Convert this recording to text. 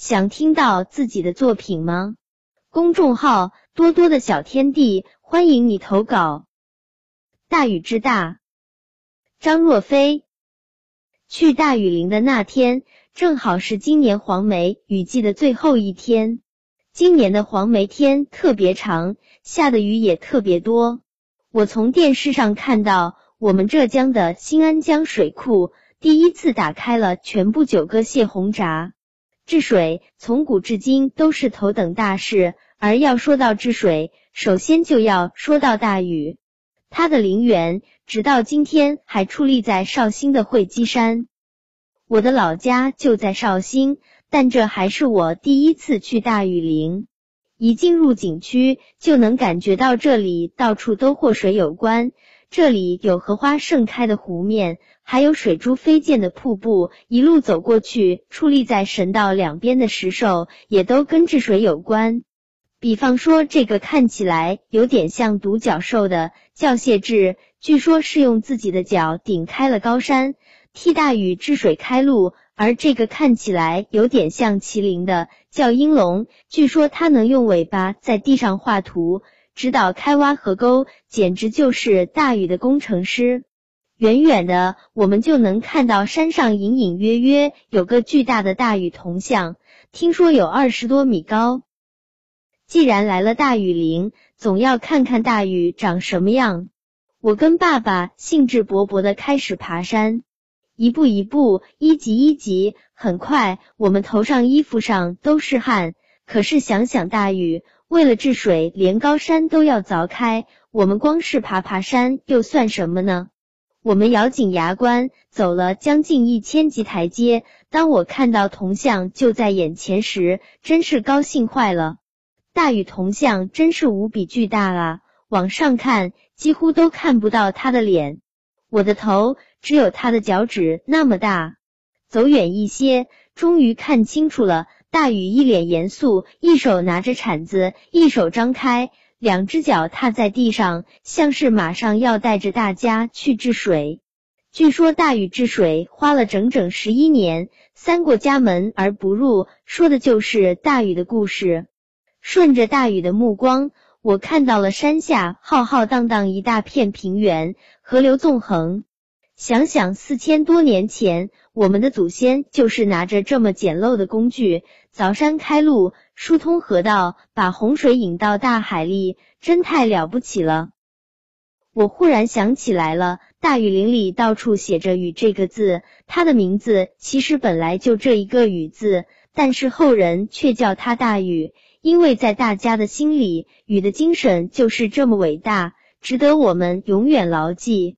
想听到自己的作品吗？公众号多多的小天地，欢迎你投稿。大雨之大，张若飞。去大雨林的那天，正好是今年黄梅雨季的最后一天。今年的黄梅天特别长，下的雨也特别多。我从电视上看到，我们浙江的新安江水库第一次打开了全部九个泄洪闸。治水从古至今都是头等大事，而要说到治水，首先就要说到大禹。他的陵园直到今天还矗立在绍兴的会稽山。我的老家就在绍兴，但这还是我第一次去大禹陵。一进入景区，就能感觉到这里到处都和水有关。这里有荷花盛开的湖面，还有水珠飞溅的瀑布。一路走过去，矗立在神道两边的石兽也都跟治水有关。比方说，这个看起来有点像独角兽的叫谢志，据说是用自己的脚顶开了高山，替大禹治水开路；而这个看起来有点像麒麟的叫鹰龙，据说它能用尾巴在地上画图。指导开挖河沟，简直就是大禹的工程师。远远的，我们就能看到山上隐隐约约有个巨大的大禹铜像，听说有二十多米高。既然来了大禹陵，总要看看大禹长什么样。我跟爸爸兴致勃勃的开始爬山，一步一步，一级一级，很快我们头上衣服上都是汗。可是想想大禹。为了治水，连高山都要凿开。我们光是爬爬山又算什么呢？我们咬紧牙关，走了将近一千级台阶。当我看到铜像就在眼前时，真是高兴坏了。大禹铜像真是无比巨大啊！往上看，几乎都看不到他的脸，我的头只有他的脚趾那么大。走远一些，终于看清楚了。大禹一脸严肃，一手拿着铲子，一手张开，两只脚踏在地上，像是马上要带着大家去治水。据说大禹治水花了整整十一年，三过家门而不入，说的就是大禹的故事。顺着大禹的目光，我看到了山下浩浩荡荡一大片平原，河流纵横。想想四千多年前，我们的祖先就是拿着这么简陋的工具，凿山开路，疏通河道，把洪水引到大海里，真太了不起了。我忽然想起来了，大禹陵里到处写着“禹”这个字，他的名字其实本来就这一个“禹”字，但是后人却叫他大禹，因为在大家的心里，禹的精神就是这么伟大，值得我们永远牢记。